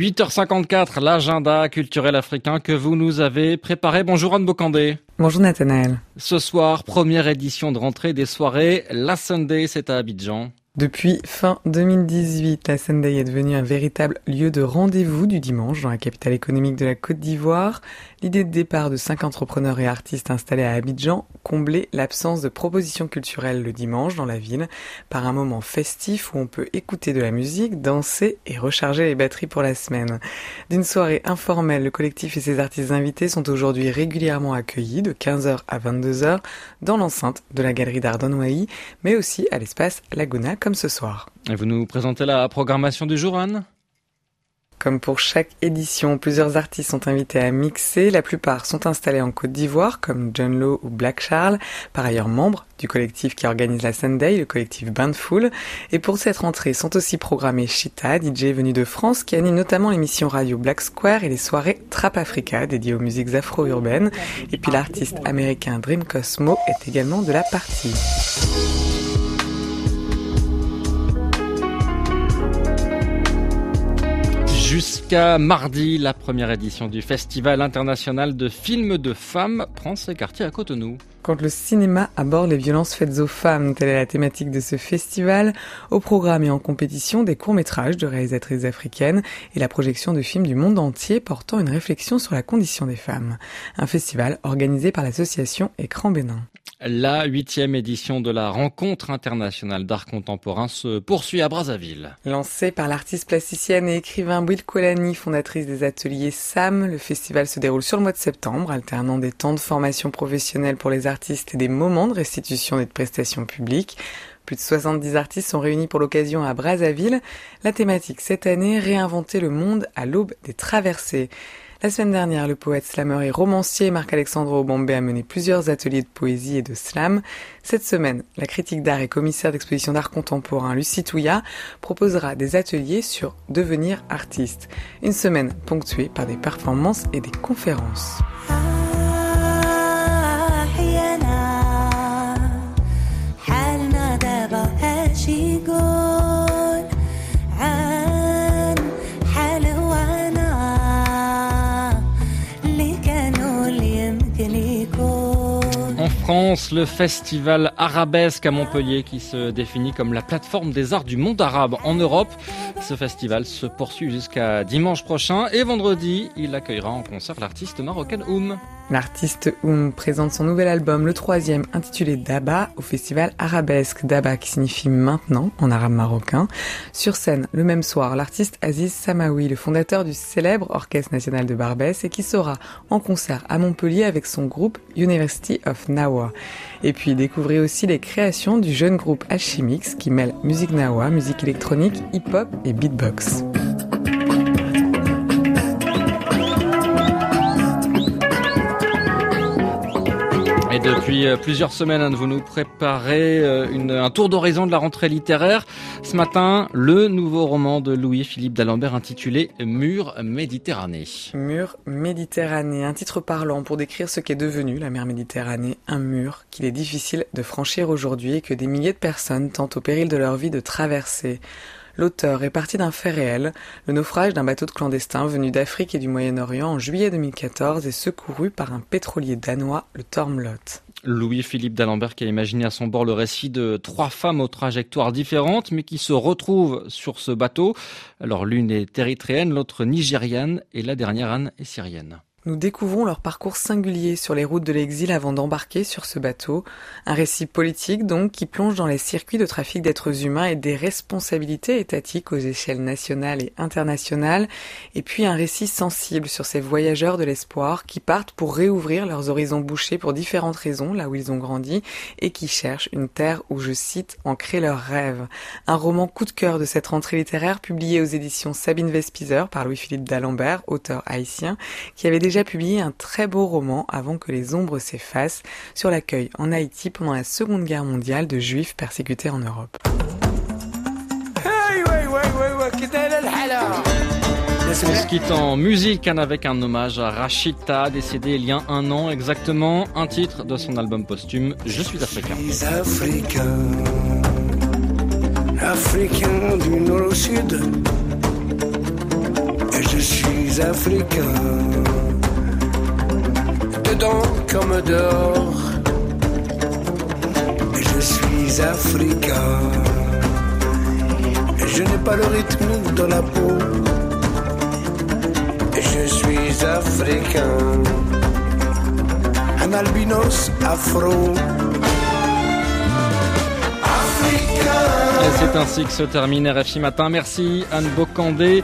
8h54, l'agenda culturel africain que vous nous avez préparé. Bonjour Anne Bocandé. Bonjour Nathanaël. Ce soir, première édition de rentrée des soirées La Sunday, c'est à Abidjan. Depuis fin 2018, la Sunday est devenue un véritable lieu de rendez-vous du dimanche dans la capitale économique de la Côte d'Ivoire. L'idée de départ de cinq entrepreneurs et artistes installés à Abidjan comblait l'absence de propositions culturelles le dimanche dans la ville par un moment festif où on peut écouter de la musique, danser et recharger les batteries pour la semaine. D'une soirée informelle, le collectif et ses artistes invités sont aujourd'hui régulièrement accueillis de 15h à 22h dans l'enceinte de la galerie d'art mais aussi à l'espace Laguna ce soir. Et vous nous présentez la programmation du jour, Anne? Comme pour chaque édition, plusieurs artistes sont invités à mixer. La plupart sont installés en Côte d'Ivoire, comme John Lowe ou Black Charles, par ailleurs membres du collectif qui organise la Sunday, le collectif Bain Et pour cette rentrée sont aussi programmés Chita, DJ venu de France, qui anime notamment l'émission radio Black Square et les soirées Trap Africa, dédiées aux musiques afro-urbaines. Et puis l'artiste américain Dream Cosmo est également de la partie. Jusqu'à mardi, la première édition du Festival international de films de femmes prend ses quartiers à Cotonou. Quand le cinéma aborde les violences faites aux femmes, telle est la thématique de ce festival, au programme et en compétition des courts-métrages de réalisatrices africaines et la projection de films du monde entier portant une réflexion sur la condition des femmes. Un festival organisé par l'association Écran Bénin. La huitième édition de la rencontre internationale d'art contemporain se poursuit à Brazzaville. Lancée par l'artiste plasticienne et écrivain Will Colani, fondatrice des ateliers SAM, le festival se déroule sur le mois de septembre, alternant des temps de formation professionnelle pour les artistes et des moments de restitution et de prestations publiques. Plus de 70 artistes sont réunis pour l'occasion à Brazzaville. La thématique cette année, réinventer le monde à l'aube des traversées. La semaine dernière, le poète, slameur et romancier Marc-Alexandre Obambé a mené plusieurs ateliers de poésie et de slam. Cette semaine, la critique d'art et commissaire d'exposition d'art contemporain Lucie Touya proposera des ateliers sur devenir artiste. Une semaine ponctuée par des performances et des conférences. Le festival arabesque à Montpellier qui se définit comme la plateforme des arts du monde arabe en Europe. Ce festival se poursuit jusqu'à dimanche prochain et vendredi, il accueillera en concert l'artiste marocaine Oum. L'artiste Oum présente son nouvel album, le troisième, intitulé Daba, au festival Arabesque. Daba qui signifie maintenant en arabe marocain. Sur scène, le même soir, l'artiste Aziz Samawi, le fondateur du célèbre Orchestre National de Barbès et qui sera en concert à Montpellier avec son groupe University of Nawa. Et puis découvrez aussi les créations du jeune groupe Alchimix qui mêle musique Nawa, musique électronique, hip-hop et beatbox. Et depuis euh, plusieurs semaines, hein, vous nous préparez euh, un tour d'horizon de la rentrée littéraire. Ce matin, le nouveau roman de Louis-Philippe d'Alembert intitulé Mur Méditerranée. Mur Méditerranée, un titre parlant pour décrire ce qu'est devenu la mer Méditerranée, un mur qu'il est difficile de franchir aujourd'hui et que des milliers de personnes tentent au péril de leur vie de traverser. L'auteur est parti d'un fait réel, le naufrage d'un bateau de clandestins venu d'Afrique et du Moyen-Orient en juillet 2014 et secouru par un pétrolier danois, le Tormlot. Louis-Philippe d'Alembert qui a imaginé à son bord le récit de trois femmes aux trajectoires différentes mais qui se retrouvent sur ce bateau. Alors l'une est érythréenne, l'autre nigériane et la dernière Anne est syrienne. Nous découvrons leur parcours singulier sur les routes de l'exil avant d'embarquer sur ce bateau. Un récit politique donc qui plonge dans les circuits de trafic d'êtres humains et des responsabilités étatiques aux échelles nationales et internationales. Et puis un récit sensible sur ces voyageurs de l'espoir qui partent pour réouvrir leurs horizons bouchés pour différentes raisons là où ils ont grandi et qui cherchent une terre où, je cite, ancrer leurs rêves. Un roman coup de cœur de cette rentrée littéraire publié aux éditions Sabine Vespizer par Louis-Philippe d'Alembert, auteur haïtien, qui avait publié un très beau roman avant que les ombres s'effacent sur l'accueil en Haïti pendant la Seconde Guerre mondiale de juifs persécutés en Europe. On se quitte en musique hein, avec un hommage à Rachita, décédé il y a un an exactement, un titre de son album posthume Je suis africain. africain du nord au sud je suis africain. Dedans comme dehors, je suis africain. Je n'ai pas le rythme dans la peau. Je suis africain. Un albinos afro. Et c'est ainsi que se termine RFI Matin. Merci Anne Bocandé.